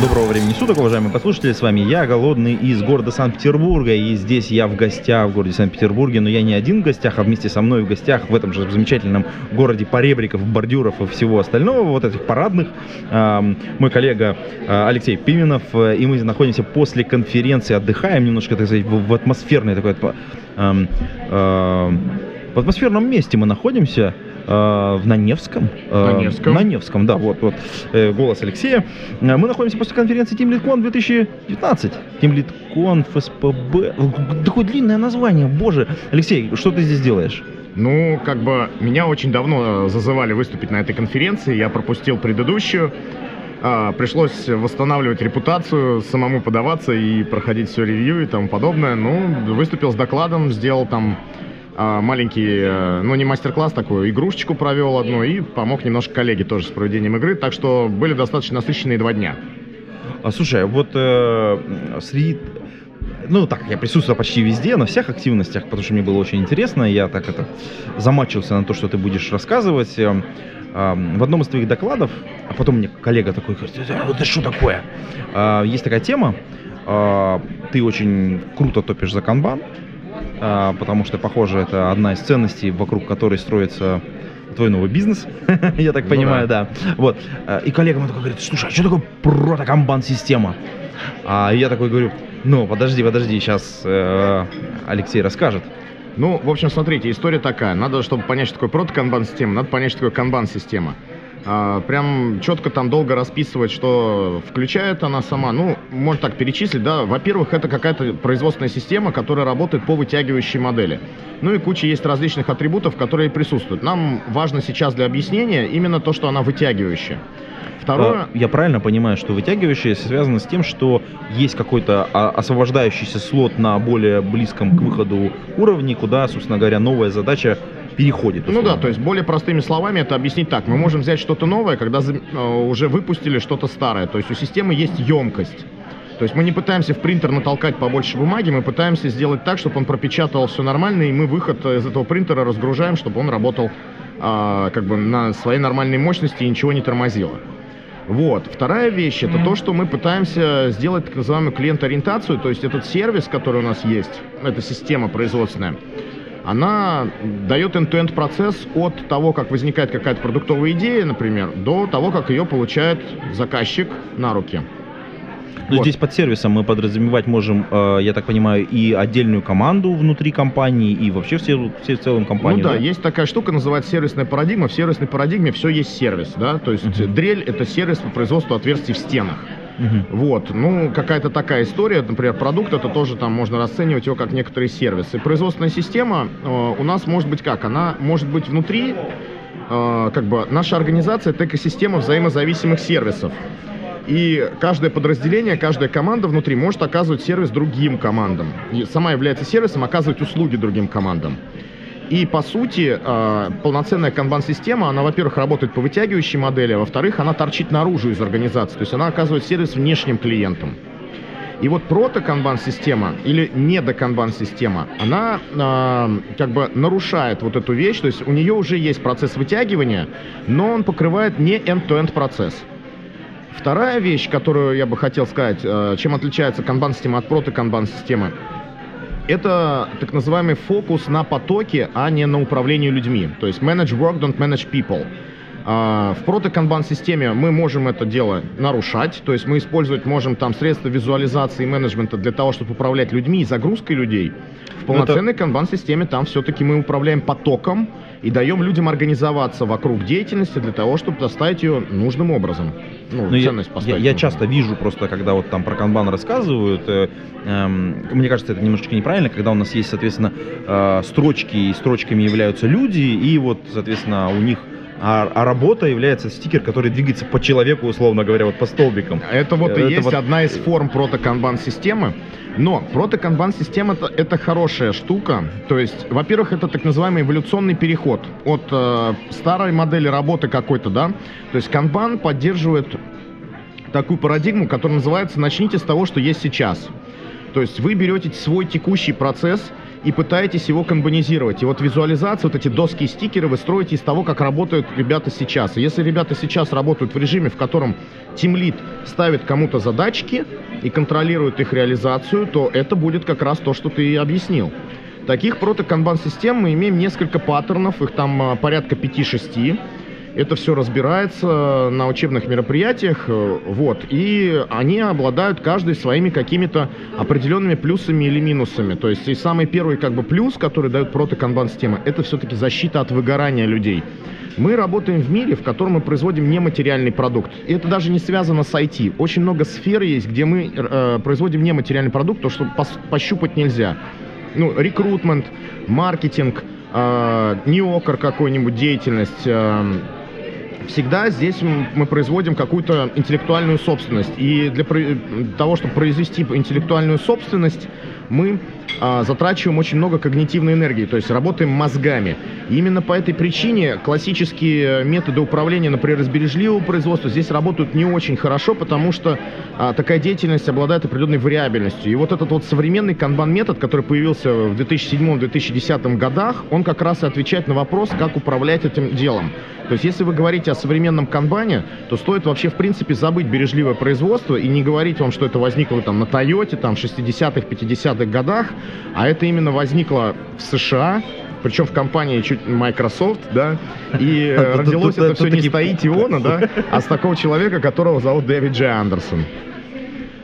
Доброго времени суток, уважаемые послушатели, с вами я, Голодный, из города Санкт-Петербурга, и здесь я в гостях в городе Санкт-Петербурге, но я не один в гостях, а вместе со мной в гостях в этом же замечательном городе поребриков, бордюров и всего остального, вот этих парадных, мой коллега э, Алексей Пименов, и мы находимся после конференции, отдыхаем немножко, так сказать, в, атмосферной такой, э, в атмосферном месте мы находимся, э, в Наневском. На Невском. На Невском, да, вот, вот э, голос Алексея. Э, Мы находимся после конференции Team LeadCon 2019. Team LeadCon ФСПБ. Такое длинное название, боже. Алексей, что ты здесь делаешь? Ну, как бы меня очень давно э, зазывали выступить на этой конференции, я пропустил предыдущую. А, пришлось восстанавливать репутацию, самому подаваться и проходить все ревью и тому подобное. Ну, выступил с докладом, сделал там маленький, э, ну не мастер-класс такую, игрушечку провел одну и помог немножко коллеге тоже с проведением игры, так что были достаточно насыщенные два дня. А, слушай, вот э, среди... Ну, так, я присутствовал почти везде, на всех активностях, потому что мне было очень интересно. Я так это замачивался на то, что ты будешь рассказывать. Э, э, В одном из твоих докладов, а потом мне коллега такой говорит, «Э, это что такое? Э, Есть такая тема, ты очень круто топишь за канбан, потому что, похоже, это одна из ценностей, вокруг которой строится твой новый бизнес, я так Ну понимаю, да. Вот. Э, И коллега мой такой говорит, слушай, а что такое протокамбан-система? А я такой говорю, ну, подожди, подожди, сейчас Алексей расскажет. Ну, в общем, смотрите, история такая. Надо, чтобы понять, что такое протоканбан-система, надо понять, что такое канбан-система. А, прям четко там долго расписывать, что включает она сама. Ну, можно так перечислить, да. Во-первых, это какая-то производственная система, которая работает по вытягивающей модели. Ну и куча есть различных атрибутов, которые присутствуют. Нам важно сейчас для объяснения именно то, что она вытягивающая. Второе... А, Я правильно понимаю, что вытягивающее связано с тем, что есть какой-то а, освобождающийся слот на более близком к выходу уровне, куда, собственно говоря, новая задача переходит. Ну да, условно. то есть более простыми словами это объяснить так. Мы можем взять что-то новое, когда э, уже выпустили что-то старое. То есть у системы есть емкость. То есть мы не пытаемся в принтер натолкать побольше бумаги, мы пытаемся сделать так, чтобы он пропечатывал все нормально, и мы выход э, из этого принтера разгружаем, чтобы он работал а, как бы на своей нормальной мощности и ничего не тормозило. Вот. Вторая вещь это то, что мы пытаемся сделать так называемую клиент-ориентацию, то есть этот сервис, который у нас есть, эта система производственная, она дает end-to-end процесс от того, как возникает какая-то продуктовая идея, например, до того, как ее получает заказчик на руки. Ну, вот. здесь под сервисом мы подразумевать можем, э, я так понимаю, и отдельную команду внутри компании, и вообще все, все в целом компанию. ну да, есть такая штука, называется сервисная парадигма. В сервисной парадигме все есть сервис, да, то есть Мгм. дрель это сервис по производству отверстий в стенах. Мгм. Вот, ну, какая-то такая история, например, продукт, это тоже там можно расценивать его как некоторые сервисы. Производственная система э, у нас может быть как? Она может быть внутри, э, как бы, наша организация это экосистема взаимозависимых сервисов. И каждое подразделение, каждая команда внутри может оказывать сервис другим командам. И сама является сервисом, оказывать услуги другим командам. И по сути, э, полноценная канбан-система, она, во-первых, работает по вытягивающей модели, а во-вторых, она торчит наружу из организации. То есть она оказывает сервис внешним клиентам. И вот прото-канбан-система или недо-канбан-система, она э, как бы нарушает вот эту вещь, то есть у нее уже есть процесс вытягивания, но он покрывает не end-to-end процесс. Вторая вещь, которую я бы хотел сказать, э, чем отличается канбан-система от прото-канбан-системы, это так называемый фокус на потоке, а не на управлении людьми. То есть manage work, don't manage people. А, В прото-канбан-системе мы можем это дело нарушать, то есть мы использовать можем там средства визуализации и менеджмента для того, чтобы управлять людьми и загрузкой людей. В полноценной канбан-системе там все-таки мы управляем потоком и даем людям организоваться вокруг деятельности для того, чтобы доставить ее нужным образом. Ну, Ну, я, ценность я- поставить. я нужно. часто вижу просто, когда вот там про канбан рассказывают, э, эм, мне кажется, это немножечко неправильно, когда у нас есть, соответственно, э, строчки, и строчками являются люди, и вот, соответственно, у них а, а работа является стикер, который двигается по человеку, условно говоря, вот по столбикам. Это вот и Это есть вот- одна из форм протоканбан-системы. Но протоканбан-система это, это хорошая штука. То есть, во-первых, это так называемый эволюционный переход от э, старой модели работы какой-то, да. То есть канбан поддерживает такую парадигму, которая называется «начните с того, что есть сейчас». То есть вы берете свой текущий процесс и пытаетесь его канбанизировать. И вот визуализация, вот эти доски и стикеры вы строите из того, как работают ребята сейчас. И если ребята сейчас работают в режиме, в котором тимлит ставит кому-то задачки и контролирует их реализацию, то это будет как раз то, что ты и объяснил. Таких прото-канбан-систем мы имеем несколько паттернов, их там а, порядка 5-6. Это все разбирается на учебных мероприятиях, э, вот, и они обладают каждый своими какими-то определенными плюсами или минусами. То есть и самый первый как бы плюс, который дает прото-канбан-система, это все-таки защита от выгорания людей. Мы работаем в мире, в котором мы производим нематериальный продукт. И это даже не связано с IT. Очень много сфер есть, где мы э, производим нематериальный продукт, то, что пос- пощупать нельзя. Ну, рекрутмент, маркетинг, э, неокр какой-нибудь деятельность, э, всегда здесь мы производим какую-то интеллектуальную собственность. И для про- того, чтобы произвести интеллектуальную собственность, мы а, затрачиваем очень много когнитивной энергии, то есть работаем мозгами. И именно по этой причине классические методы управления, например, из бережливого производства, здесь работают не очень хорошо, потому что а, такая деятельность обладает определенной вариабельностью. И вот этот вот современный канбан-метод, который появился в 2007-2010 годах, он как раз и отвечает на вопрос, как управлять этим делом. То есть, если вы говорите о современном канбане, то стоит вообще, в принципе, забыть бережливое производство и не говорить вам, что это возникло там на Тойоте, там, в 60-х, 50-х годах, а это именно возникло в США, причем в компании чуть Microsoft, да, и э, родилось это все не таки- с Таити Иона, да, а с такого человека, которого зовут Дэвид Дж. Андерсон.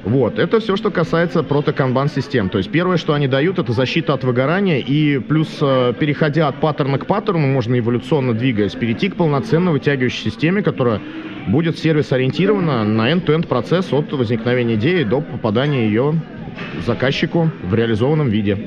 Вот, это все, что касается прото-канбан систем. То есть первое, что они дают, это защита от выгорания, и плюс, э, переходя от паттерна к паттерну, можно эволюционно двигаясь, перейти к полноценно вытягивающей системе, которая будет сервис-ориентирована на end-to-end процесс от возникновения идеи до попадания ее заказчику в реализованном виде.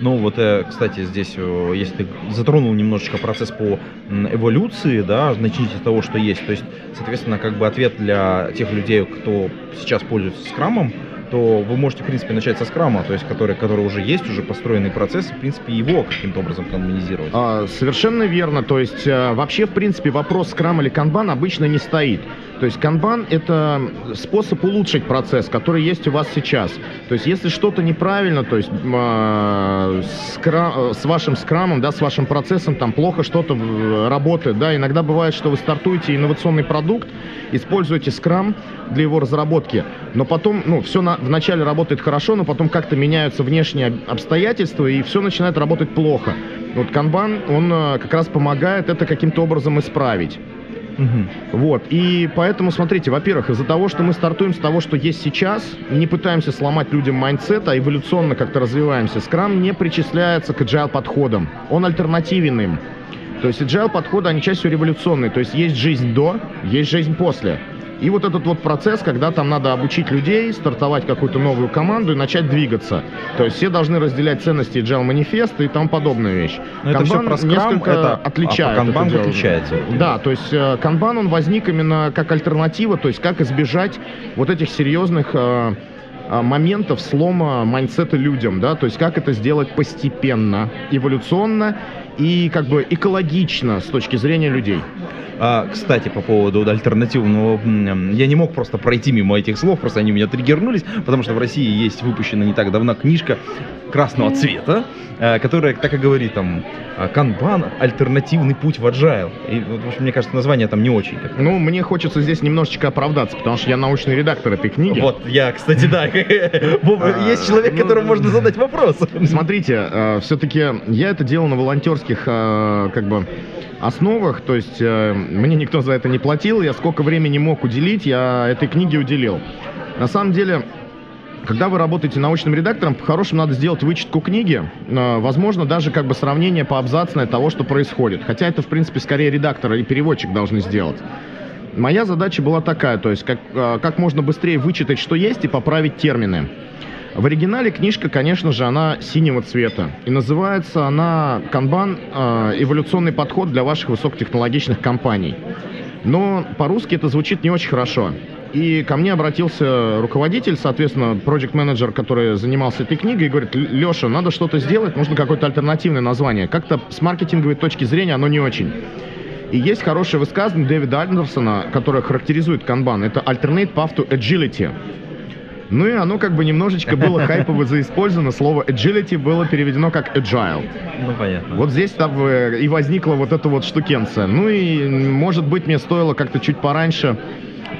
Ну вот, э, кстати, здесь, э, если ты затронул немножечко процесс по эволюции, да, начните с того, что есть. То есть, соответственно, как бы ответ для тех людей, кто сейчас пользуется скрамом, то вы можете, в принципе, начать со скрама, то есть, который, который уже есть, уже построенный процесс, и, в принципе, его каким-то образом канонизировать. А, совершенно верно. То есть э, вообще, в принципе, вопрос скрам или канбан обычно не стоит. То есть канбан это способ улучшить процесс, который есть у вас сейчас. То есть если что-то неправильно, то есть а, скра- э, с вашим скрамом, да, с вашим процессом там плохо что-то э, работает, да, иногда бывает, что вы стартуете инновационный продукт, используете скрам для его разработки, но потом, ну, все вначале работает хорошо, но потом как-то меняются внешние об- обстоятельства, и все начинает работать плохо. Вот канбан, он э, как раз помогает это каким-то образом исправить. Мгм. Вот, и поэтому, смотрите, во-первых, из-за того, что мы стартуем с того, что есть сейчас, не пытаемся сломать людям mindset, а эволюционно как-то развиваемся, скрам не причисляется к agile подходам, он альтернативен им. То есть agile подходы, они все революционные, то есть есть жизнь до, есть жизнь после. И вот этот вот процесс, когда там надо обучить людей, стартовать какую-то новую команду и начать двигаться. То есть все должны разделять ценности agile манифеста и тому подобную вещь. Но это Kanban про несколько это- а отличает. это Kanban дело. отличается. Да, то есть э, канбан он возник именно как альтернатива, то есть как избежать вот этих серьезных э, э, моментов слома mindset а людям, да, то есть как это сделать постепенно, эволюционно и как бы экологично с точки зрения людей. А, кстати, по поводу альтернативного, я не мог просто пройти мимо этих слов, просто они у меня триггернулись, потому что в России есть выпущена не так давно книжка красного цвета, э, которая так и говорит там э, «Канбан. Альтернативный путь в agile». И, вот, в общем, мне кажется, название там не очень. как-то. Ну, мне хочется здесь немножечко оправдаться, потому что я научный редактор этой книги. Вот, я, кстати, да, А, есть человек, ну, которому можно задать вопрос. Смотрите, все-таки я это делал на волонтерских как бы основах, то есть э, мне никто за это не платил, я сколько времени мог уделить, я этой книге уделил. На самом деле, когда вы работаете научным редактором, по-хорошему надо сделать вычетку книги, э, возможно, даже как бы сравнение поабзацное того, что происходит. Хотя это, в принципе, скорее редактор и переводчик должны сделать. Моя задача была такая, то есть как, э, как можно быстрее вычитать, что есть, и поправить термины. В оригинале книжка, конечно же, она синего цвета. И называется она «Канбан. э, Эволюционный подход для ваших высокотехнологичных компаний». Но по-русски это звучит не очень хорошо. И ко мне обратился руководитель, соответственно, проект менеджер который занимался этой книгой, и говорит, Леша, надо что-то сделать, нужно какое-то альтернативное название. Как-то с маркетинговой точки зрения оно не очень. И есть хорошее высказывание Дэвида Андерсона, которое характеризует канбан. Это alternate path to agility. Ну и оно как бы немножечко было хайпово заиспользовано. Слово agility было переведено как agile. Ну, понятно. Вот здесь там э, и возникла вот эта вот штукенция. Ну и, может быть, мне стоило как-то чуть пораньше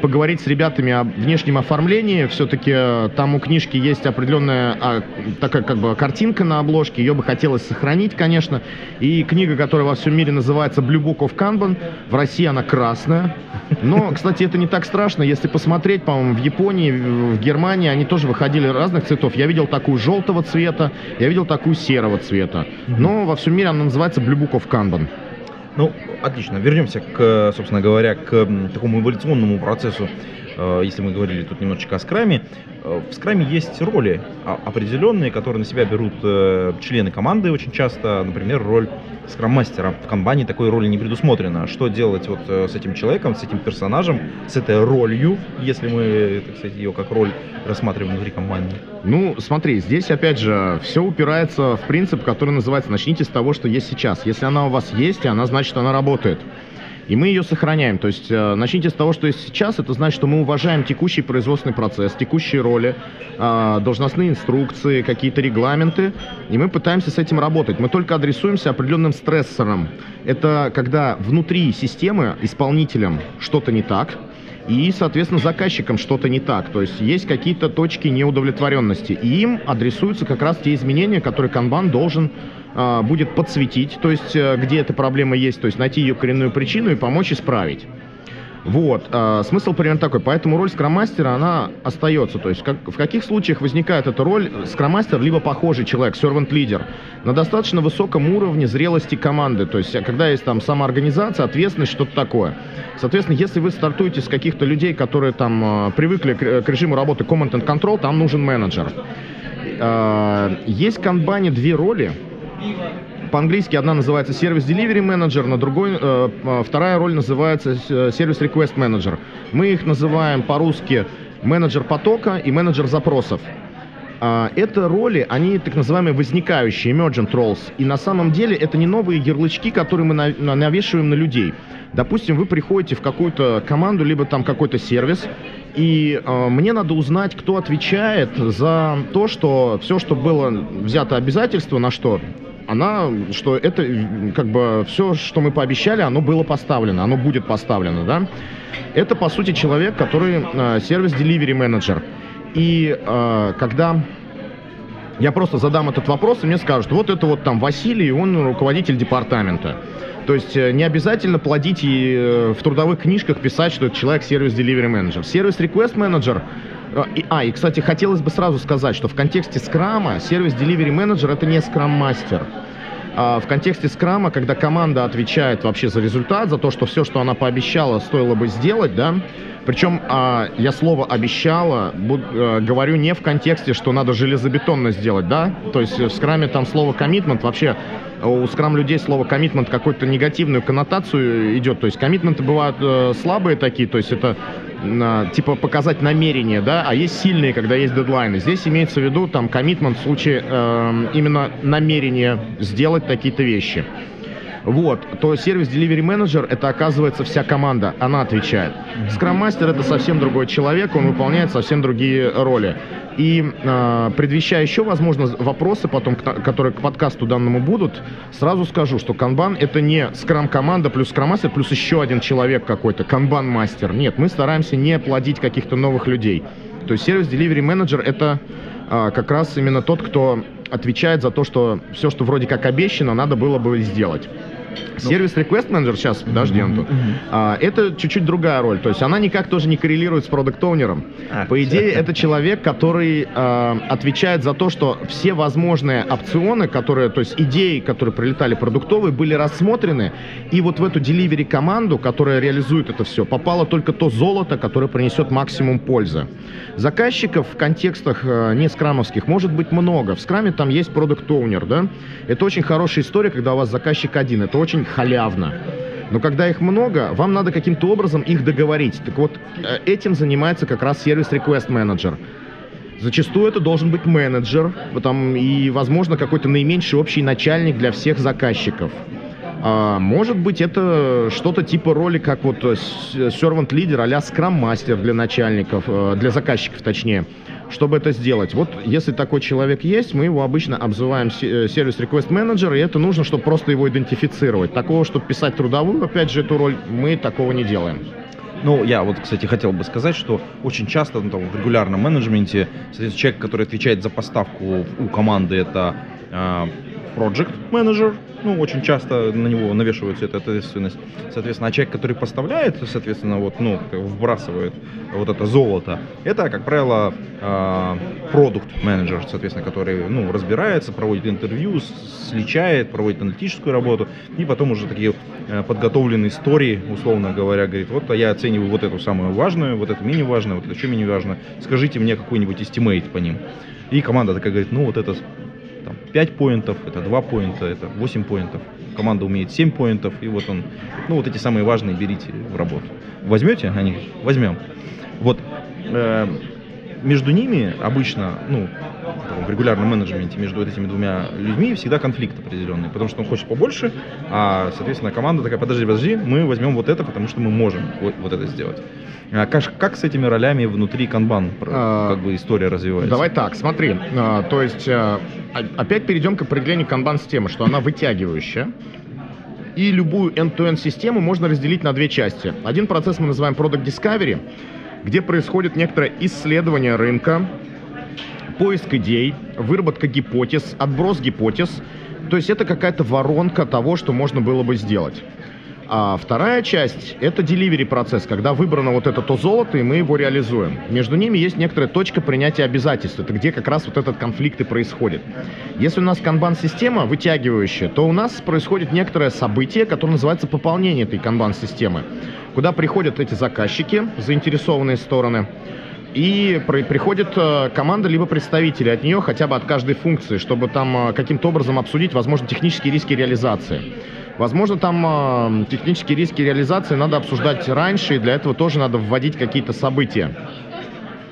поговорить с ребятами о внешнем оформлении. Все-таки э, там у книжки есть определенная а, такая как бы картинка на обложке. Ее бы хотелось сохранить, конечно. И книга, которая во всем мире называется Blue Book of Kanban, в России она красная. Но, кстати, это не так страшно. Если посмотреть, по-моему, в Японии, в Германии они тоже выходили разных цветов. Я видел такую желтого цвета, я видел такую серого цвета. Но во всем мире она называется Blue Book of Kanban. Ну, отлично. Вернемся к, собственно говоря, к такому эволюционному процессу. Э, Если мы говорили тут немножечко о скраме, э, в скраме есть роли а- определенные, которые на себя берут э, члены команды очень часто. Например, роль скрам-мастера. В канбане такой роли не предусмотрено. Что делать вот с этим человеком, с этим персонажем, с этой ролью, если мы, так сказать, ее как роль рассматриваем внутри компании? Ну, смотри, здесь опять же все упирается в принцип, который называется «начните с того, что есть сейчас». Если она у вас есть, она значит, она работает. И мы ее сохраняем. То есть э, начните с того, что есть сейчас. Это значит, что мы уважаем текущий производственный процесс, текущие роли, э, должностные инструкции, какие-то регламенты. И мы пытаемся с этим работать. Мы только адресуемся определенным стрессором. Это когда внутри системы исполнителям что-то не так, и, соответственно, заказчикам что-то не так. То есть есть какие-то точки неудовлетворенности. И им адресуются как раз те изменения, которые канбан должен а, будет подсветить, то есть э, где эта проблема есть, то есть найти ее коренную причину и помочь исправить. Вот, а, смысл примерно такой, поэтому роль скроммастера, она остается, то есть как, в каких случаях возникает эта роль? Скроммастер, либо похожий человек, servant лидер, на достаточно высоком уровне зрелости команды, то есть а, когда есть там самоорганизация, ответственность, что-то такое. Соответственно, если вы стартуете с каких-то людей, которые там а, привыкли к, к режиму работы command and control, там нужен менеджер. А, Есть в канбане две роли, по-английски одна называется сервис Delivery Manager, на другой, э, э, вторая роль называется сервис Request Manager. Мы их называем по-русски менеджер потока и менеджер запросов. А, Это роли, они так называемые возникающие, emergent roles. И на самом деле это не новые ярлычки, которые мы на- на- навешиваем на людей. Допустим, вы приходите в какую-то команду, либо там какой-то сервис, и э, мне надо узнать, кто отвечает за то, что все, что было взято обязательство на что, она, что это как бы все, что мы пообещали, оно было поставлено, оно будет поставлено, да. Это, по сути, человек, который э, сервис delivery менеджер. И э, когда я просто задам этот вопрос, и мне скажут, вот это вот там Василий, он руководитель департамента. То есть э, не обязательно плодить и э, в трудовых книжках писать, что это человек сервис delivery менеджер и, а, и, кстати, хотелось бы сразу сказать, что в контексте скрама сервис delivery менеджер это не скрам-мастер. А в контексте скрама, когда команда отвечает вообще за результат, за то, что все, что она пообещала, стоило бы сделать, да, причем а, я слово обещала бу- э, говорю не в контексте, что надо железобетонно сделать, да, то есть в скраме там слово commitment вообще у скрам людей слово commitment какую-то негативную коннотацию идет, то есть коммитменты бывают э, слабые такие, то есть это типа показать намерение, да, а есть сильные, когда есть дедлайны. Здесь имеется в виду там коммитмент в случае эм, именно намерения сделать такие-то вещи. Вот, то сервис Delivery Manager это оказывается вся команда, она отвечает. Master это совсем другой человек, он выполняет совсем другие роли. И э, предвещая еще, возможно, вопросы потом, к- которые к подкасту данному будут, сразу скажу, что Kanban это не Scrum команда плюс Master плюс еще один человек какой-то, Kanban мастер. Нет, мы стараемся не плодить каких-то новых людей. То есть сервис Delivery Manager это а, как раз именно тот, кто отвечает за то, что все, что вроде как обещано, надо было бы сделать. Сервис Request Manager, сейчас, подожди, Антон, а, это чуть-чуть другая роль. То есть она никак тоже не коррелирует с продукт оунером А, По идее, это человек, который а, отвечает за то, что все возможные опционы, которые, то есть идеи, которые прилетали продуктовые, были рассмотрены, и вот в эту delivery команду, которая реализует это все, попало только то золото, которое принесет максимум пользы. Заказчиков в контекстах э, не скрамовских может быть много. В скраме там есть продукт оунер да? Это очень хорошая история, когда у вас заказчик один. Это очень халявно. Но когда их много, вам надо каким-то образом их договорить. Так вот, э, этим занимается как раз сервис Request Manager. Зачастую это должен быть менеджер, там, и, возможно, какой-то наименьший общий начальник для всех заказчиков. А, может быть, это что-то типа роли, как вот э, с- servant лидер а-ля Master для начальников, э, для заказчиков точнее. Чтобы это сделать, вот если такой человек есть, мы его обычно обзываем э, сервис request менеджер, и это нужно, чтобы просто его идентифицировать. Такого, чтобы писать трудовую, опять же, эту роль, мы такого не делаем. Ну, я вот, кстати, хотел бы сказать, что очень часто ну, там, в регулярном менеджменте, человек, который отвечает за поставку у команды, это а, project менеджер, ну, очень часто на него навешивается эта ответственность. Соответственно, а человек, который поставляет, соответственно, вот, ну, вбрасывает вот это золото, это, как правило, продукт менеджер, соответственно, который, ну, разбирается, проводит интервью, сличает, проводит аналитическую работу, и потом уже такие э, подготовленные истории, условно говоря, говорит, вот а я оцениваю вот эту самую важную, вот это менее важное, вот это еще менее важно, скажите мне какой-нибудь estimate по ним. И команда такая говорит, ну вот это 5 поинтов, это 2 поинта, это 8 поинтов. Команда умеет 7 поинтов, и вот он, ну вот эти самые важные берите в работу. Возьмете? Они возьмем. Вот э, между ними обычно, ну, в регулярном менеджменте между этими двумя людьми всегда конфликт определенный, потому что он хочет побольше, а, соответственно, команда такая, подожди, подожди, мы возьмем вот это, потому что мы можем вот, вот это сделать. А как, как с этими ролями внутри канбан А, как бы история развивается? Давай так, смотри, а, то есть а, опять перейдем к определению канбан-системы, что она вытягивающая. И любую end-to-end систему можно разделить на две части. Один процесс мы называем Product Discovery, где происходит некоторое исследование рынка, поиск идей, выработка гипотез, отброс гипотез. То есть это какая-то воронка того, что можно было бы сделать. А вторая часть – это delivery процесс, когда выбрано вот это то золото, и мы его реализуем. Между ними есть некоторая точка принятия обязательств. Это где как раз вот этот конфликт и происходит. Если у нас канбан-система вытягивающая, то у нас происходит некоторое событие, которое называется пополнение этой канбан-системы, куда приходят эти заказчики, заинтересованные стороны, и при- приходит э, команда либо представители от нее, хотя бы от каждой функции, чтобы там э, каким-то образом обсудить, возможно, технические риски реализации. Возможно, там э, технические риски реализации надо обсуждать раньше, и для этого тоже надо вводить какие-то события.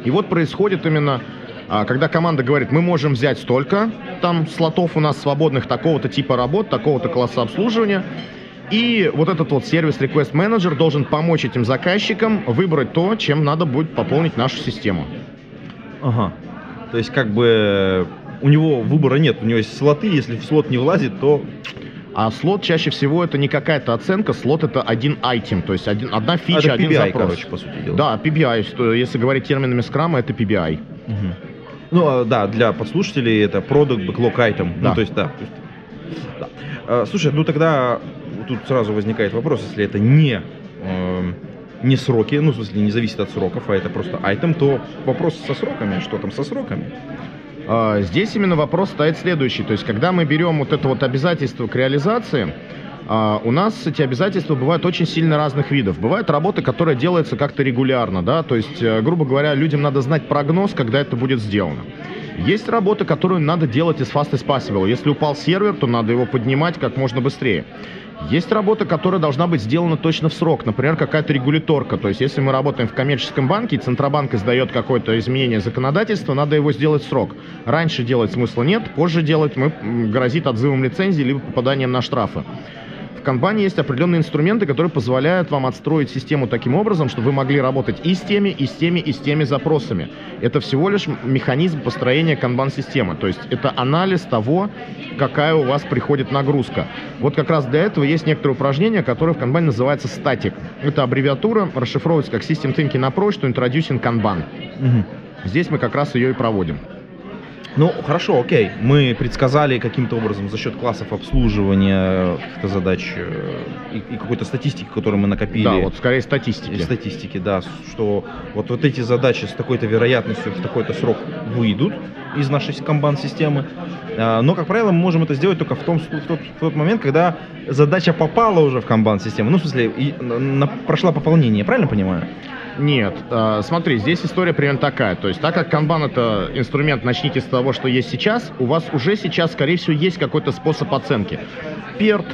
И вот происходит именно, а, когда команда говорит, мы можем взять столько, там слотов у нас свободных такого-то типа работ, такого-то класса обслуживания, и вот этот вот сервис Request Manager должен помочь этим заказчикам выбрать то, чем надо будет пополнить нашу систему. Ага. То есть как бы у него выбора нет, у него есть слоты, если в слот не влазит, то А слот чаще всего это не какая-то оценка, слот это один айтем, то есть один, одна фича, это один PBI, запрос. короче, по сути дела. Да, PBI, что, если говорить терминами скрама, это PBI. Мгм. Ну, а, да, для подслушателей это product backlog item. Да. Ну, то есть, да. то есть, да. А, Слушай, ну тогда тут сразу возникает вопрос, если это не, эм, не сроки, ну, в смысле, не зависит от сроков, а это просто item, то вопрос со сроками, что там со сроками? А, Здесь именно вопрос стоит следующий. То есть, когда мы берем вот это вот обязательство к реализации, а, у нас эти обязательства бывают очень сильно разных видов. Бывает работа, которая делается как-то регулярно, да, то есть, э, грубо говоря, людям надо знать прогноз, когда это будет сделано. Есть работа, которую надо делать as fast as possible. Если упал сервер, то надо его поднимать как можно быстрее. Есть работа, которая должна быть сделана точно в срок. Например, какая-то регуляторка. То есть, если мы работаем в коммерческом банке, и Центробанк издает какое-то изменение законодательства, надо его сделать в срок. Раньше делать смысла нет, позже делать мы, грозит отзывом лицензии либо попаданием на штрафы. В канбане есть определенные инструменты, которые позволяют вам отстроить систему таким образом, чтобы вы могли работать и с теми, и с теми, и с теми запросами. Это всего лишь механизм построения канбан-системы. То есть это анализ того, какая у вас приходит нагрузка. Вот как раз для этого есть некоторые упражнения, которые в канбане называются статик. Это аббревиатура, расшифровывается как System Thinking Approach to Introducing Kanban. Мгм. Здесь мы как раз ее и проводим. Ну, хорошо, окей. Мы предсказали каким-то образом за счет классов обслуживания каких-то задач э, и, и какой-то статистики, которую мы накопили. Да, вот скорее статистики. Статистики, да, что вот, вот эти задачи с такой-то вероятностью в такой-то срок выйдут из нашей камбан-системы. А, Но, как правило, мы можем это сделать только в, том, в, тот, в тот момент, когда задача попала уже в камбан-систему. Ну, в смысле, и, на, прошла пополнение, правильно понимаю? Нет, э, смотри, здесь история примерно такая. То есть, так как канбан это инструмент, начните с того, что есть сейчас, у вас уже сейчас, скорее всего, есть какой-то способ оценки. Перт,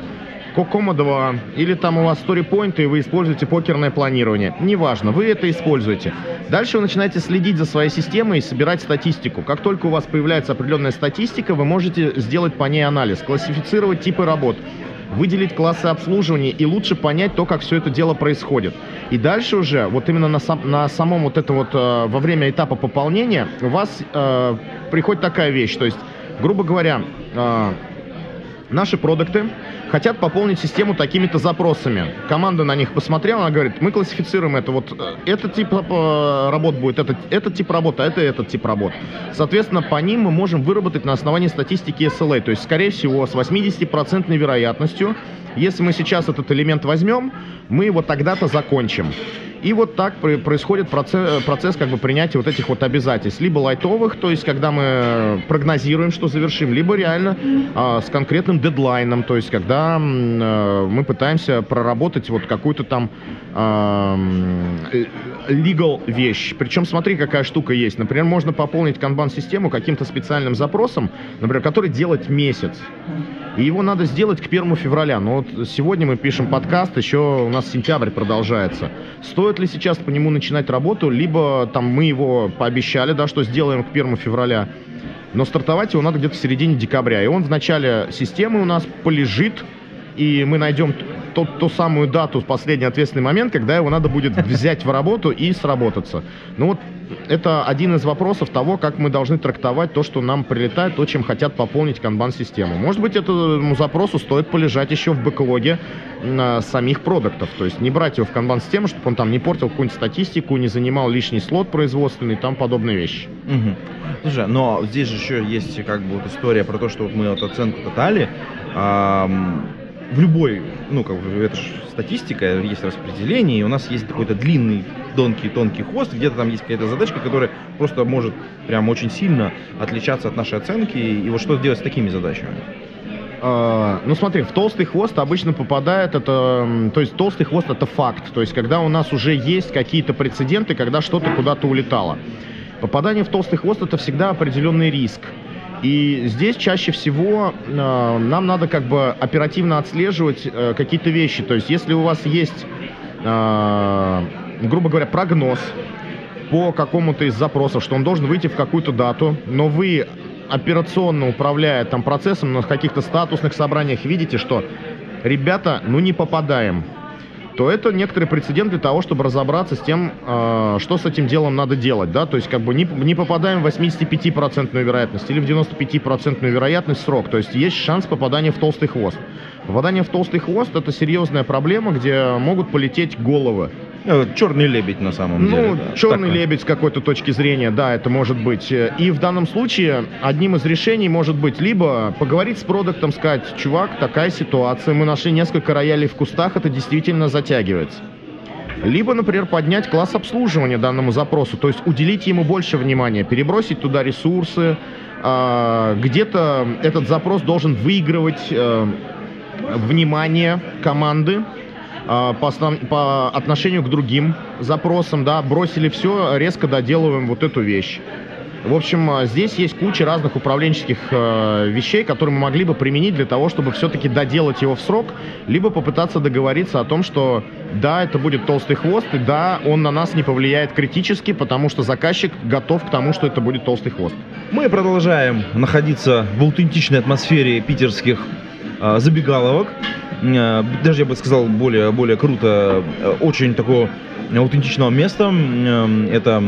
Кокома 2, или там у вас StoryPoint, и вы используете покерное планирование. Неважно, вы это используете. Дальше вы начинаете следить за своей системой и собирать статистику. Как только у вас появляется определенная статистика, вы можете сделать по ней анализ, классифицировать типы работ выделить классы обслуживания и лучше понять то, как все это дело происходит. И дальше уже, вот именно на, сам, на самом вот это вот, э, во время этапа пополнения у вас э, приходит такая вещь, то есть, грубо говоря, э, наши продукты хотят пополнить систему такими-то запросами. Команда на них посмотрела, она говорит, мы классифицируем это, вот э, этот тип э, работ будет, этот, этот тип работы, а это этот тип работ. Соответственно, по ним мы можем выработать на основании статистики SLA, то есть, скорее всего, с 80% вероятностью, если мы сейчас этот элемент возьмем, мы его тогда-то закончим. И вот так происходит процесс, процесс как бы принятия вот этих вот обязательств. Либо лайтовых, то есть когда мы прогнозируем, что завершим, либо реально а, с конкретным дедлайном, то есть когда а, мы пытаемся проработать вот какую-то там а, legal вещь. Причем смотри, какая штука есть. Например, можно пополнить канбан-систему каким-то специальным запросом, например, который делать месяц. И его надо сделать к 1 февраля. Но вот сегодня мы пишем подкаст, еще у нас сентябрь продолжается. Стоит ли сейчас по нему начинать работу, либо там мы его пообещали, да, что сделаем к 1 февраля, но стартовать его надо где-то в середине декабря. И он в начале системы у нас полежит, и мы найдем ту, ту самую дату, последний ответственный момент, когда его надо будет взять в работу и сработаться. Ну вот это один из вопросов того, как мы должны трактовать то, что нам прилетает, то, чем хотят пополнить канбан-систему. Может быть, этому запросу стоит полежать еще в бэклоге э, самих продуктов, то есть не брать его в канбан-систему, чтобы он там не портил какую-нибудь статистику, не занимал лишний слот производственный, там подобные вещи. Угу. Слушай, но здесь же еще есть как бы вот история про то, что вот мы вот оценку-то дали, эм в любой, ну, как бы, это же статистика, есть распределение, и у нас есть какой-то длинный, тонкий, тонкий хвост, где-то там есть какая-то задачка, которая просто может прям очень сильно отличаться от нашей оценки, и вот что делать с такими задачами? Uh, ну смотри, в толстый хвост обычно попадает это, то есть толстый хвост это факт, то есть когда у нас уже есть какие-то прецеденты, когда что-то куда-то улетало. Попадание в толстый хвост это всегда определенный риск. И здесь чаще всего э, нам надо как бы оперативно отслеживать э, какие-то вещи. То есть если у вас есть, э, грубо говоря, прогноз по какому-то из запросов, что он должен выйти в какую-то дату, но вы операционно управляя там процессом на каких-то статусных собраниях видите, что ребята, ну не попадаем то это некоторый прецедент для того, чтобы разобраться с тем, э, что с этим делом надо делать, да, то есть как бы не, не попадаем в 85% вероятность или в 95% вероятность срок, то есть есть шанс попадания в толстый хвост. Попадание в толстый хвост это серьезная проблема, где могут полететь головы. Э, черный лебедь на самом ну, деле. Ну, да. черный так, лебедь с какой-то точки зрения, да, это может быть. И в данном случае одним из решений может быть либо поговорить с продуктом, сказать, чувак, такая ситуация, мы нашли несколько роялей в кустах, это действительно затягивается. Либо, например, поднять класс обслуживания данному запросу, то есть уделить ему больше внимания, перебросить туда ресурсы, а, где-то этот запрос должен выигрывать э, внимание команды, а, по, основ... по отношению к другим запросам, да, бросили все, резко доделываем вот эту вещь. В общем, а, здесь есть куча разных управленческих э, вещей, которые мы могли бы применить для того, чтобы все-таки доделать его в срок, либо попытаться договориться о том, что да, это будет толстый хвост, и да, он на нас не повлияет критически, потому что заказчик готов к тому, что это будет толстый хвост. Мы продолжаем находиться в аутентичной атмосфере питерских забегаловок. Э, даже я бы сказал более, более круто, э, очень такого аутентичного места. Э, это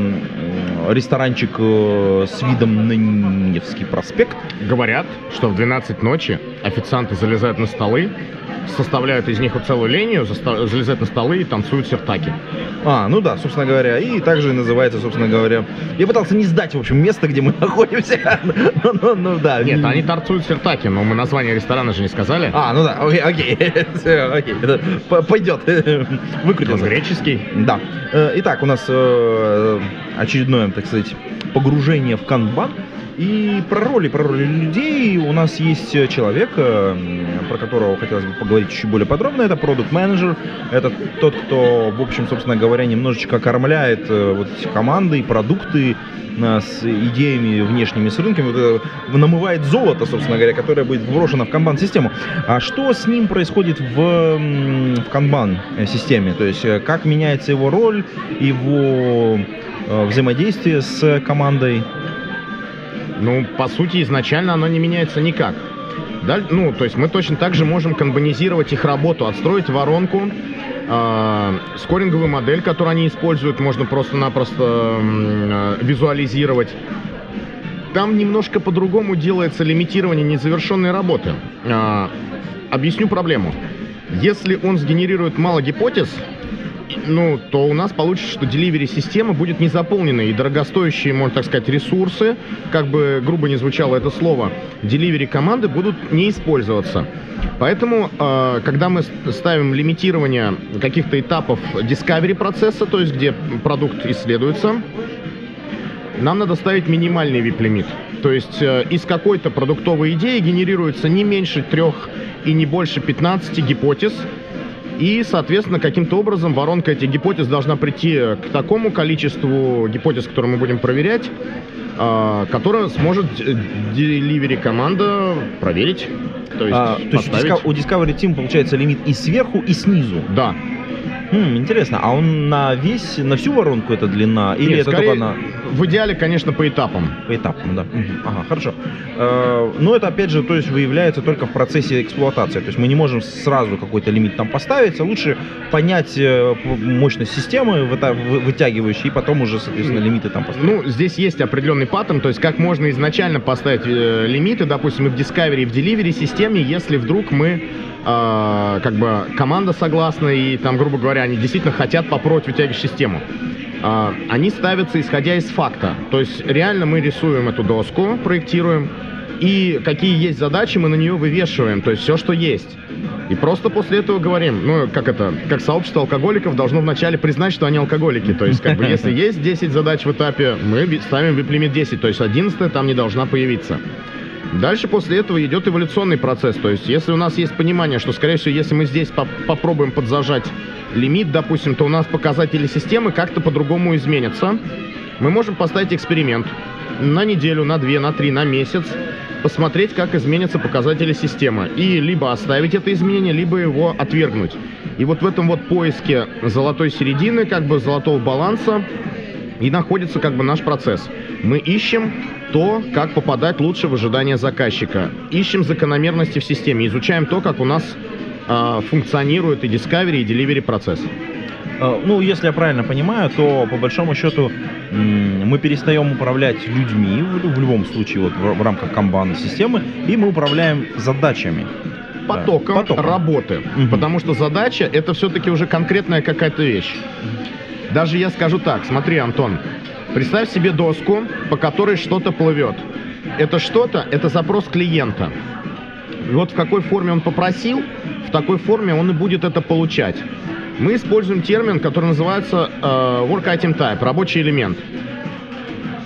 ресторанчик с видом на Невский проспект. Говорят, что в 12 ночи официанты залезают на столы составляют из них вот целую линию, залезают на столы и танцуют сертаки. А, ну да, собственно говоря, и также называется, собственно говоря, я пытался не сдать, в общем, место, где мы находимся, но да. Нет, они танцуют сертаки, но мы название ресторана же не сказали. А, ну да, окей, окей, Всё, окей, это пойдет, Он выкрутился. греческий. Да. Э, Итак, у нас э, очередное, так сказать, погружение в канбан. И про роли, про роли людей у нас есть э, человек, э, про которого хотелось бы поговорить чуть более подробно. Это продукт менеджер Это тот, кто, в общем, собственно говоря, немножечко кормляет э, вот команды и продукты с идеями внешними, с рынками, вот намывает золото, собственно говоря, которое будет вброшено в канбан-систему. А что с ним происходит в, в канбан-системе? То есть как меняется его роль, его взаимодействие с командой? Ну, по сути, изначально оно не меняется никак. Даль- ну, то есть мы точно так же можем канбанизировать их работу, отстроить воронку, э, скоринговую модель, которую они используют, можно просто-напросто э, визуализировать. Там немножко по-другому делается лимитирование незавершенной работы. А, объясню проблему. Если он сгенерирует мало гипотез, ну, то у нас получится, что delivery система будет не заполнена, и дорогостоящие, можно так сказать, ресурсы, как бы грубо не звучало это слово, delivery команды будут не использоваться. Поэтому, э, когда мы ставим лимитирование каких-то этапов discovery процесса, то есть где продукт исследуется, нам надо ставить минимальный VIP-лимит. То есть э, из какой-то продуктовой идеи генерируется не меньше трех и не больше 15 гипотез. И, соответственно, каким-то образом воронка этих гипотез должна прийти к такому количеству гипотез, которые мы будем проверять, э, которое сможет delivery команда проверить. То есть, А, то есть у Discovery Team получается лимит и сверху, и снизу. Да. Хм, интересно, а он на весь, на всю воронку эта длина? Или Нет, это скорее, только на... В идеале, конечно, по этапам. По этапам, да. Ага, хорошо. Э, Но это, опять же, то есть выявляется только в процессе эксплуатации. То есть мы не можем сразу какой-то лимит там поставить, а лучше понять э, мощность системы, вытягивающей, и потом уже, соответственно, лимиты там поставить. Ну, здесь есть определенный паттерн, то есть как можно изначально поставить э, лимиты, допустим, и в Discovery, и в Delivery системе, если вдруг мы, э, как бы, команда согласна, и там, грубо говоря, они действительно хотят попробовать вытягивающую систему. А, они ставятся исходя из факта. То есть реально мы рисуем эту доску, проектируем, и какие есть задачи, мы на нее вывешиваем, то есть все, что есть. И просто после этого говорим, ну, как это, как сообщество алкоголиков должно вначале признать, что они алкоголики. То есть, как бы, если есть 10 задач в этапе, мы ви- ставим вип-лимит 10, то есть 11 там не должна появиться. Дальше после этого идет эволюционный процесс. То есть, если у нас есть понимание, что, скорее всего, если мы здесь поп- попробуем подзажать лимит, допустим, то у нас показатели системы как-то по-другому изменятся. Мы можем поставить эксперимент на неделю, на две, на три, на месяц, посмотреть, как изменятся показатели системы. И либо оставить это изменение, либо его отвергнуть. И вот в этом вот поиске золотой середины, как бы золотого баланса, и находится как бы наш процесс. Мы ищем то, как попадать лучше в ожидания заказчика. Ищем закономерности в системе, изучаем то, как у нас а, функционирует и Discovery, и Delivery процесс. Э, Ну, если я правильно понимаю, то по большому счету мы перестаем управлять людьми в, любом случае вот в, рамках камбан системы, и мы управляем задачами. Потоком, потоком. работы. Мгм. Потому что задача это все-таки уже конкретная какая-то вещь. Даже я скажу так, смотри, Антон, представь себе доску, по которой что-то плывет. Это что-то, это запрос клиента. И вот в какой форме он попросил, в такой форме он и будет это получать. Мы используем термин, который называется э, work item type, рабочий элемент.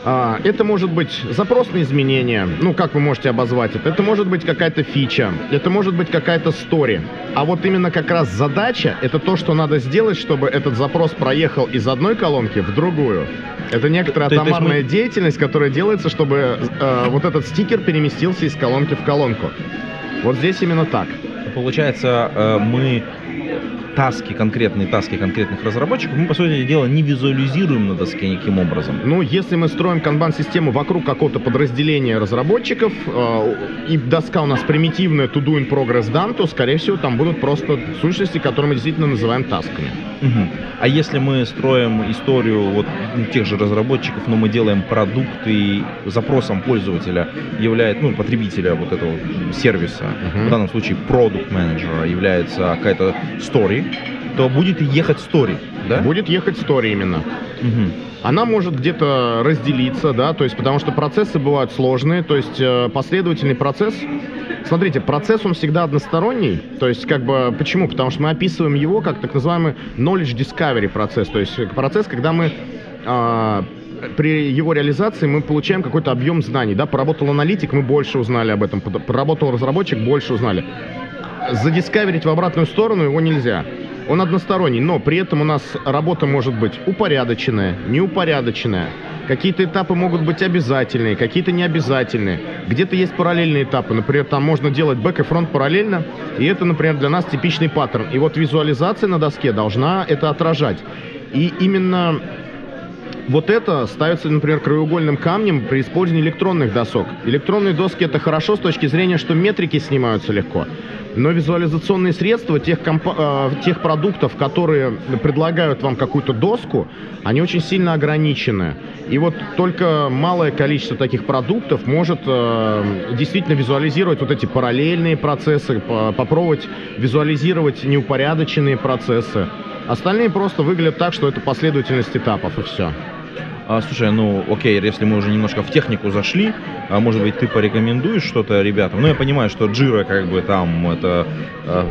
А, это может быть запрос на изменения, ну, как вы можете обозвать это. Это может быть какая-то фича, это может быть какая-то стори. А вот именно как раз задача, это то, что надо сделать, чтобы этот запрос проехал из одной колонки в другую. Это некоторая То атомарная мы- деятельность, которая делается, чтобы э, вот этот стикер переместился из колонки в колонку. Вот здесь именно так. Получается, э, мы таски, конкретные таски конкретных разработчиков, мы, по сути дела, не визуализируем на доске никаким образом. Ну, если мы строим канбан-систему вокруг какого-то подразделения разработчиков, э, и доска у нас примитивная to do in progress done, то, скорее всего, там будут просто сущности, которые мы действительно называем тасками. Мгм. А если мы строим историю вот тех же разработчиков, но мы делаем продукт и запросом пользователя является, ну, потребителя вот этого сервиса, Мгм. в данном случае продукт менеджера является какая-то story, то будет и ехать story, да? Будет ехать story именно. Мгм. Она может где-то разделиться, да, то есть потому что процессы бывают сложные, то есть э, последовательный процесс. Смотрите, процесс он всегда односторонний, то есть как бы почему? Потому что мы описываем его как так называемый knowledge discovery процесс, то есть процесс, когда мы а, при его реализации мы получаем какой-то объем знаний, да, поработал аналитик, мы больше узнали об этом, поработал разработчик, больше узнали. Задискаверить в обратную сторону его нельзя. Он односторонний, но при этом у нас работа может быть упорядоченная, неупорядоченная. Какие-то этапы могут быть обязательные, какие-то необязательные. Где-то есть параллельные этапы. Например, там можно делать бэк и фронт параллельно. И это, например, для нас типичный паттерн. И вот визуализация на доске должна это отражать. И именно вот это ставится, например, краеугольным камнем при использовании электронных досок. Электронные доски это хорошо с точки зрения, что метрики снимаются легко. Но визуализационные средства тех, компа- э, тех продуктов, которые предлагают вам какую-то доску, они очень сильно ограничены. И вот только малое количество таких продуктов может э, действительно визуализировать вот эти параллельные процессы, по- попробовать визуализировать неупорядоченные процессы. Остальные просто выглядят так, что это последовательность этапов и все. А, слушай, ну окей, если мы уже немножко в технику зашли, а может быть ты порекомендуешь что-то ребятам? Ну я понимаю, что Jira как бы там это э,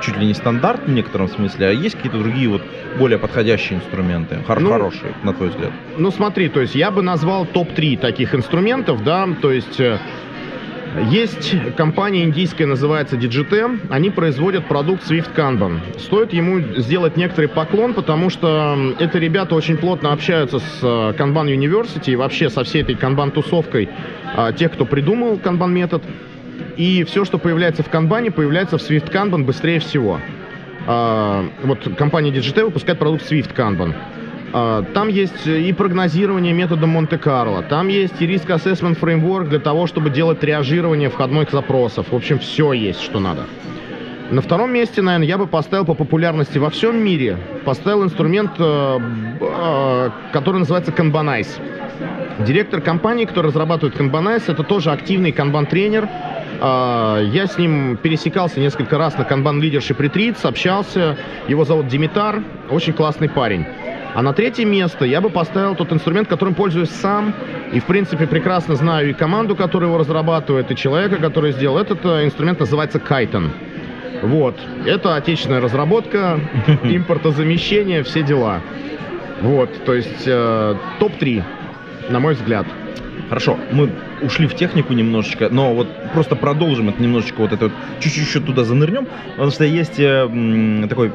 чуть ли не стандарт в некотором смысле, а есть какие-то другие вот более подходящие инструменты, хор- Ну, хорошие, на твой взгляд? Ну смотри, то есть я бы назвал топ-3 таких инструментов, да, то есть э, есть компания индийская, называется Digite, они производят продукт Swift Kanban. Стоит ему сделать некоторый поклон, потому что это ребята очень плотно общаются с э, Kanban University и вообще со всей этой Kanban-тусовкой а, тех, кто придумал Kanban метод. И все, что появляется в Kanban, появляется в Swift Kanban быстрее всего. А, вот компания Digite выпускает продукт Swift Kanban. А, Там есть и прогнозирование методом Монте-Карло, там есть и риск assessment framework для того, чтобы делать триажирование входных запросов. В общем, все есть, что надо. На втором месте, наверное, я бы поставил по популярности во всем мире, поставил инструмент, э, э, который называется Kanbanize. Директор компании, который разрабатывает Kanbanize, это тоже активный канбан-тренер. А, Я с ним пересекался несколько раз на Kanban Leadership Retreats, общался. Его зовут Димитар, очень классный парень. А на третье место я бы поставил тот инструмент, которым пользуюсь сам. И, в принципе, прекрасно знаю и команду, которая его разрабатывает, и человека, который сделал. Этот э, инструмент называется Kaiton. Вот. Это отечественная разработка, импортозамещение, все дела. Вот. То есть э, топ-3, на мой взгляд. Хорошо, мы ушли в технику немножечко, но вот просто продолжим это немножечко, вот это вот, чуть-чуть еще туда занырнем, потому что есть э, такой,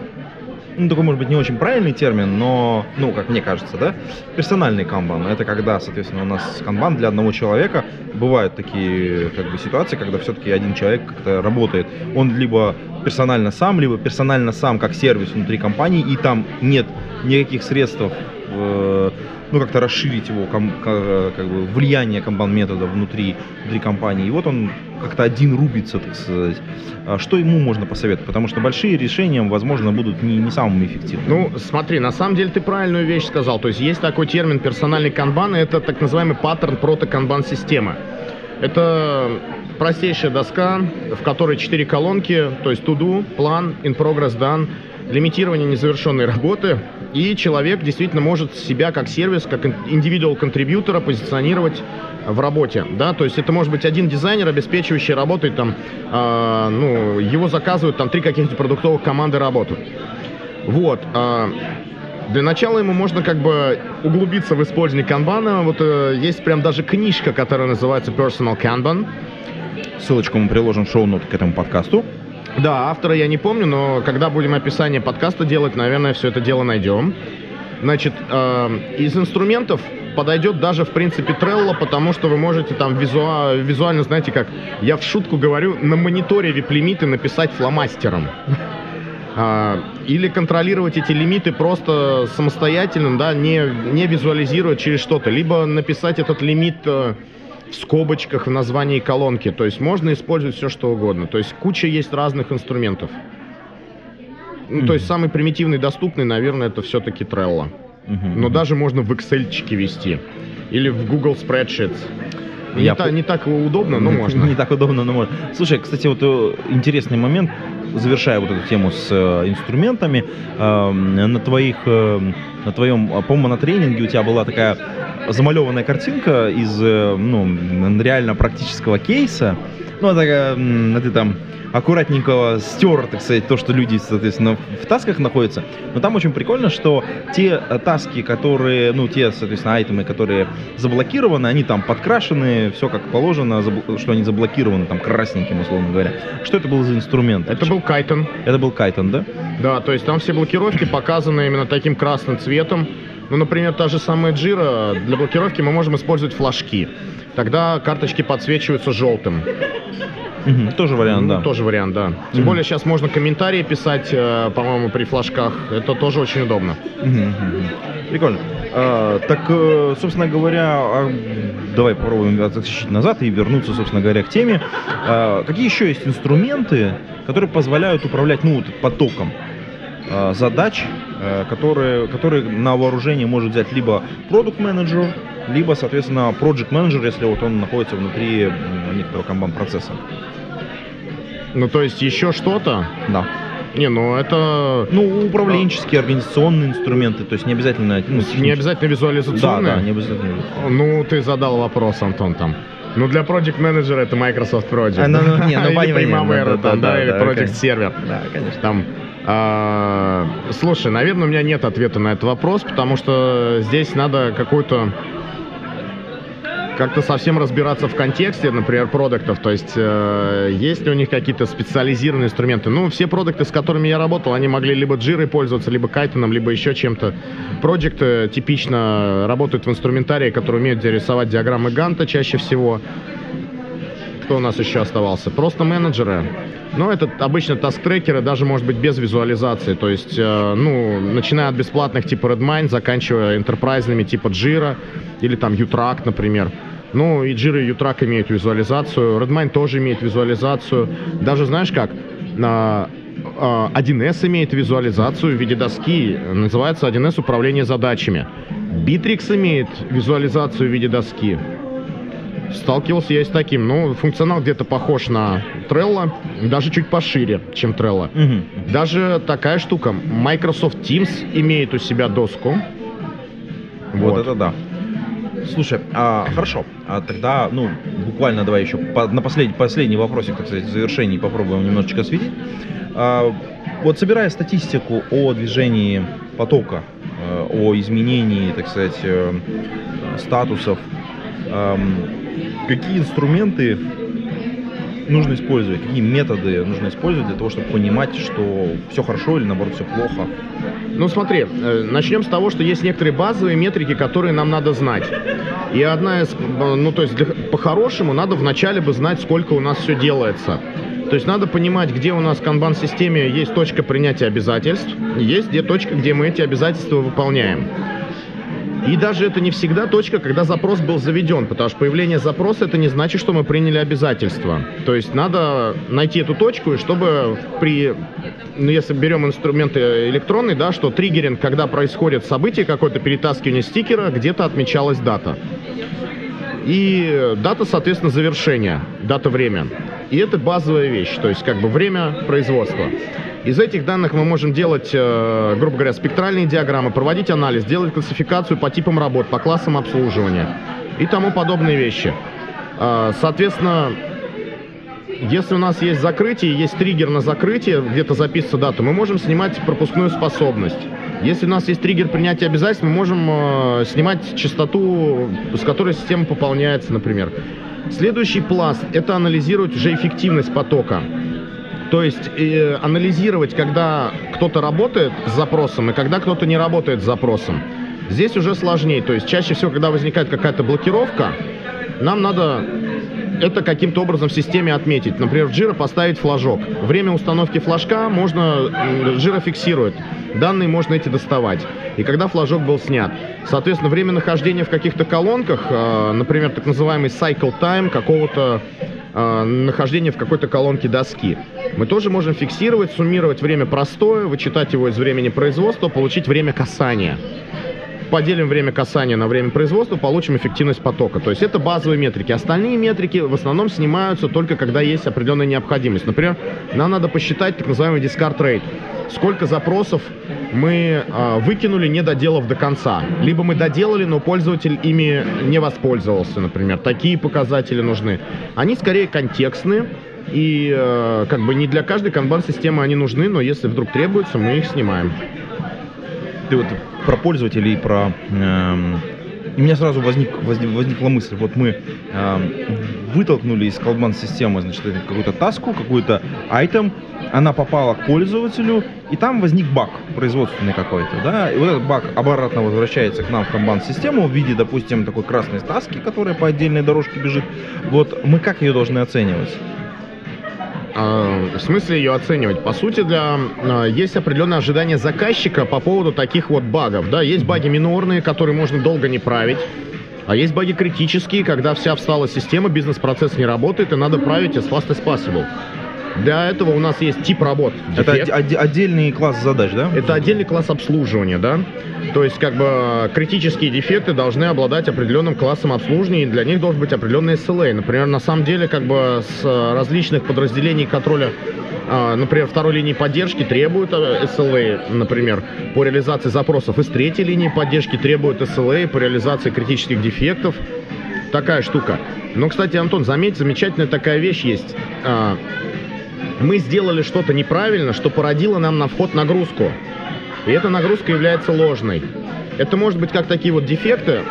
ну, такой, может быть, не очень правильный термин, но, ну, как мне кажется, да, персональный канбан. Это когда, соответственно, у нас канбан для одного человека. Бывают такие, как бы, ситуации, когда все-таки один человек как-то работает. Он либо персонально сам, либо персонально сам как сервис внутри компании, и там нет никаких средств э, ну, как-то расширить его как бы, влияние канбан-метода внутри, внутри компании. И вот он как-то один рубится, так сказать. А Что ему можно посоветовать? Потому что большие решения, возможно, будут не, не самыми эффективными. Ну, смотри, на самом деле ты правильную вещь сказал. То есть есть такой термин персональный канбан, это так называемый паттерн прото-канбан системы. Это простейшая доска, в которой четыре колонки, то есть to-do, план, in progress done, лимитирование незавершенной работы, и человек действительно может себя как сервис, как индивидуал контрибьютора позиционировать в работе, да, то есть это может быть один дизайнер, обеспечивающий работой там, а, ну, его заказывают там три каких-то продуктовых команды работают. Вот. а, для начала ему можно как бы углубиться в использование канбана. Вот э, есть прям даже книжка, которая называется Personal Kanban. Ссылочку мы приложим в шоу-ноты к этому подкасту. Да, автора я не помню, но когда будем описание подкаста делать, наверное, все это дело найдем. Значит, э, из инструментов подойдет даже, в принципе, Trello, потому что вы можете там визуа- визуально, знаете как, я в шутку говорю, на мониторе вип-лимиты написать фломастером. А, или контролировать эти лимиты просто самостоятельно, да, не, не визуализируя через что-то. Либо написать этот лимит э, в скобочках в названии колонки. То есть можно использовать все, что угодно. То есть куча есть разных инструментов. Ну, то есть самый примитивный, доступный, наверное, это все-таки Trello. Но даже можно в Excel вести. Или в Google Spreadsheets. Не, Я та- не так удобно, но можно. Не так удобно, но можно. Слушай, кстати, вот э, интересный момент, завершая вот эту тему с э, инструментами, э, на твоих, э, на твоем, э, по-моему, на тренинге у тебя была такая замалеванная картинка из, э, ну, реально практического кейса. Ну, м, ты там аккуратненько стер, так сказать, то, что люди, соответственно, в тасках находятся. Но там очень прикольно, что те э, таски, которые, ну, те, соответственно, айтемы, которые заблокированы, они там подкрашены, все как положено, что они заблокированы, там, красненьким, условно говоря. Что это был за инструмент? Это был Кайтон. Это был Кайтон, да? Да, то есть там все блокировки показаны именно таким красным цветом. Ну, например, та же самая Jira, для блокировки мы можем использовать флажки. Тогда карточки подсвечиваются желтым. Мгм, тоже вариант, Ну, да. Тоже вариант, да. Тем Мгм. более сейчас можно комментарии писать, э, по-моему, при флажках. Это тоже очень удобно. Мгм. Прикольно. А, так, э, собственно говоря, а, давай попробуем отскочить назад и вернуться, собственно говоря, к теме. А, какие еще есть инструменты, которые позволяют управлять ну, вот потоком а, задач, которые, которые на вооружение может взять либо продукт менеджер либо, соответственно, project менеджер если вот он находится внутри некоторого канбан-процесса. Ну, то есть еще что-то? Да. Не, ну это... Ну, управленческие, организационные инструменты, то есть не обязательно... Ну, Не обязательно Да, визуализационные? да, не обязательно. Ну, ты задал вопрос, Антон, там. Ну, для Project Manager это Microsoft Project. А, ну, ну, не, ну, Или Primavera, да, да, да, да, или да, Project. Server. Да, конечно. Там, слушай, наверное, у меня нет ответа на этот вопрос, потому что здесь надо какую-то как-то совсем разбираться в контексте, например, продуктов. То есть, э, есть ли у них какие-то специализированные инструменты? Ну, все продукты, с которыми я работал, они могли либо Jira пользоваться, либо Кайтоном, либо еще чем-то. Проекты типично работают в инструментарии, которые умеют рисовать диаграммы Ганта чаще всего. Кто у нас еще оставался? Просто менеджеры. Ну, это обычно таск-трекеры, даже, может быть, без визуализации. То есть, э, ну, начиная от бесплатных типа Redmine, заканчивая энтерпрайзными типа Jira или там Utrack, например. Ну, и Jira и Utrack имеют визуализацию, Redmine тоже имеет визуализацию. Даже, знаешь как, на а, 1С имеет визуализацию в виде доски, называется 1С управление задачами. Bittrex имеет визуализацию в виде доски. Сталкивался я с таким. Ну, функционал где-то похож на Trello, даже чуть пошире, чем Trello. Мгм. Даже такая штука. Microsoft Teams имеет у себя доску. Вот. это да. Слушай, а, хорошо, а тогда, ну, буквально давай еще по- на последний, последний вопросик, так сказать, в завершении попробуем немножечко осветить. А, вот собирая статистику о движении потока, э, о изменении, так сказать, э, статусов, эм, какие инструменты нужно использовать, какие методы нужно использовать для того, чтобы понимать, что все хорошо или наоборот все плохо? Ну смотри, э, начнем с того, что есть некоторые базовые метрики, которые нам надо знать. И одна из, э, ну то есть по-хорошему надо вначале бы знать, сколько у нас все делается. То есть надо понимать, где у нас в канбан-системе есть точка принятия обязательств, есть где точка, где мы эти обязательства выполняем. И даже это не всегда точка, когда запрос был заведен, потому что появление запроса это не значит, что мы приняли обязательства. То есть надо найти эту точку, и чтобы при, ну, если берем инструменты электронные, да, что триггеринг, когда происходит событие, какое-то перетаскивание стикера, где-то отмечалась дата. И дата, соответственно, завершения, дата время. И это базовая вещь, то есть как бы время производства. Из этих данных мы можем делать, э, грубо говоря, спектральные диаграммы, проводить анализ, делать классификацию по типам работ, по классам обслуживания и тому подобные вещи. А, Соответственно, если у нас есть закрытие, есть триггер на закрытие, где-то записывается дата, мы можем снимать пропускную способность. Если у нас есть триггер принятия обязательств, мы можем э, снимать частоту, с которой система пополняется, например. Следующий пласт – это анализировать уже эффективность потока. То есть э, анализировать, когда кто-то работает с запросом и когда кто-то не работает с запросом. Здесь уже сложнее. То есть чаще всего, когда возникает какая-то блокировка, нам надо это каким-то образом в системе отметить. Например, в Jira поставить флажок. Время установки флажка можно, Jira фиксирует. Данные можно эти доставать. И когда флажок был снят. Соответственно, время нахождения в каких-то колонках, э, например, так называемый cycle time какого-то э, нахождения в какой-то колонке доски. Мы тоже можем фиксировать, суммировать время простое, вычитать его из времени производства, получить время касания поделим время касания на время производства, получим эффективность потока. То есть это базовые метрики. Остальные метрики в основном снимаются только когда есть определенная необходимость. Например, нам надо посчитать так называемый discard rate. Сколько запросов мы э, выкинули, не доделав до конца. Либо мы доделали, но пользователь ими не воспользовался, например. Такие показатели нужны. Они скорее контекстные, и э, как бы не для каждой канбан-системы они нужны, но если вдруг требуется, мы их снимаем. Ты вот про пользователей, про... Эм, и у меня сразу возник, возник, возникла мысль, вот мы эм, вытолкнули из колбан системы, значит, какую-то таску, какую-то айтем, она попала к пользователю, и там возник баг производственный какой-то, да, и вот этот баг обратно возвращается к нам в канбан-систему в виде, допустим, такой красной таски, которая по отдельной дорожке бежит. Вот мы как ее должны оценивать? А, в смысле ее оценивать? По сути, для, а, есть определенное ожидание заказчика по поводу таких вот багов. Да? Есть баги минорные, которые можно долго не править. А есть баги критические, когда вся встала система, бизнес-процесс не работает, и надо править as fast as possible. Для этого у нас есть тип работ. Это од- отдельный класс задач, да? Это отдельный класс обслуживания, да. То есть, как бы, критические дефекты должны обладать определенным классом обслуживания, и для них должен быть определенный SLA. Например, на самом деле, как бы, с различных подразделений контроля а, например, второй линии поддержки требуют э, SLA, например, по реализации запросов. Из третьей линии поддержки требуют SLA по реализации критических дефектов. Такая штука. Но, кстати, Антон, заметь, замечательная такая вещь есть. Мы сделали что-то неправильно, что породило нам на вход нагрузку. И эта нагрузка является ложной. Это может быть как такие вот дефекты,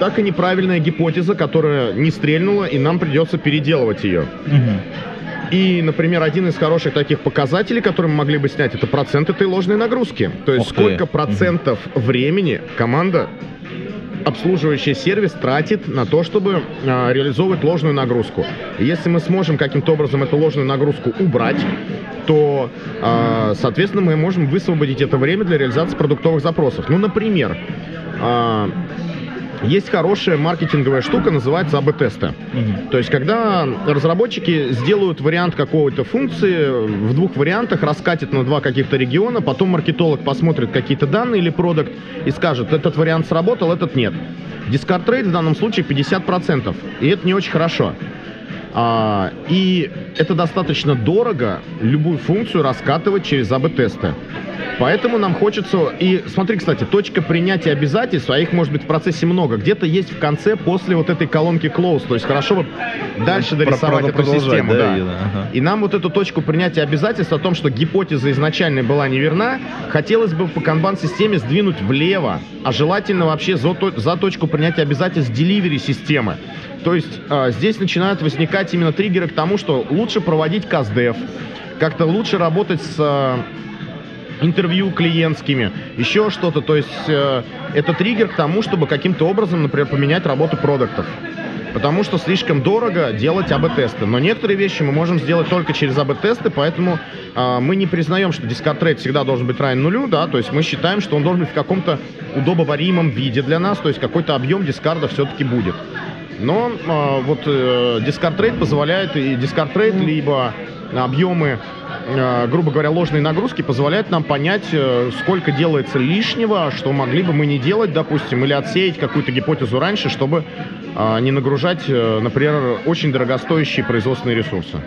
так и неправильная гипотеза, которая не стрельнула, и нам придется переделывать ее. Угу. И, например, один из хороших таких показателей, который мы могли бы снять, это процент этой ложной нагрузки. То есть сколько процентов угу. времени команда обслуживающий сервис тратит на то, чтобы э, реализовывать ложную нагрузку. И если мы сможем каким-то образом эту ложную нагрузку убрать, то, э, соответственно, мы можем высвободить это время для реализации продуктовых запросов. Ну, например, э, есть хорошая маркетинговая штука, называется АБ-тесты. Угу. То есть, когда разработчики сделают вариант какой-то функции в двух вариантах, раскатят на два каких-то региона, потом маркетолог посмотрит какие-то данные или продукт и скажет, этот вариант сработал, этот нет. Rate в данном случае 50%, и это не очень хорошо. А, и это достаточно дорого любую функцию раскатывать через АБ-тесты. Поэтому нам хочется... И смотри, кстати, точка принятия обязательств, а их может быть в процессе много, где-то есть в конце после вот этой колонки close. То есть хорошо бы дальше дорисовать эту систему. Да, да. И, ага. и нам вот эту точку принятия обязательств о том, что гипотеза изначально была неверна, хотелось бы по канбан-системе сдвинуть влево, а желательно вообще за, за точку принятия обязательств delivery системы. То есть э, здесь начинают возникать именно триггеры к тому, что лучше проводить каздев, как-то лучше работать с э, интервью клиентскими, еще что-то. То есть э, это триггер к тому, чтобы каким-то образом, например, поменять работу продуктов. Потому что слишком дорого делать АБ-тесты. Но некоторые вещи мы можем сделать только через АБ-тесты, поэтому э, мы не признаем, что дискард рейт всегда должен быть равен нулю, да, то есть мы считаем, что он должен быть в каком-то удобоваримом виде для нас, то есть какой-то объем дискарда все-таки будет. Но э, вот э, дискард рейт позволяет, и дискард рейт, либо объемы Э, грубо говоря, ложные нагрузки позволяют нам понять, э, сколько делается лишнего, что могли бы мы не делать, допустим, или отсеять какую-то гипотезу раньше, чтобы э, не нагружать, например, очень дорогостоящие производственные ресурсы.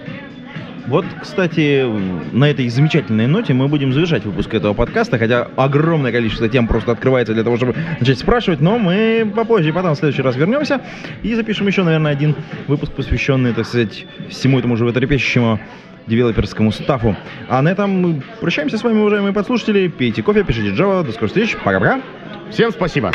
Вот, кстати, на этой замечательной ноте мы будем завершать выпуск этого подкаста, хотя огромное количество тем просто открывается для того, чтобы начать спрашивать, но мы попозже, потом в следующий раз вернемся и запишем еще, наверное, один выпуск, посвященный, так сказать, всему этому животрепещущему девелоперскому стафу. А на этом мы прощаемся с вами, уважаемые подслушатели. Пейте кофе, пишите Java. До скорых встреч. Пока-пока. Всем спасибо.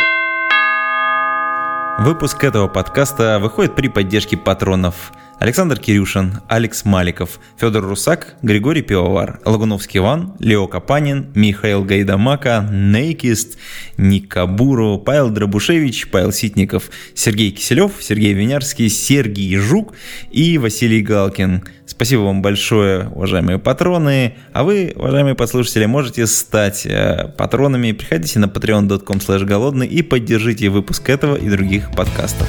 Выпуск этого подкаста выходит при поддержке патронов Александр Кирюшин, Алекс Маликов, Федор Русак, Григорий Пивовар, Лагуновский Иван, Лео Капанин, Михаил Гайдамака, Нейкист, Ник Кабуру, Павел Дробушевич, Павел Ситников, Сергей Киселев, Сергей Винярский, Сергей Жук и Василий Галкин. Спасибо вам большое, уважаемые патроны. А вы, уважаемые послушатели, можете стать э, патронами. Приходите на patreon.com голодный и поддержите выпуск этого и других подкастов.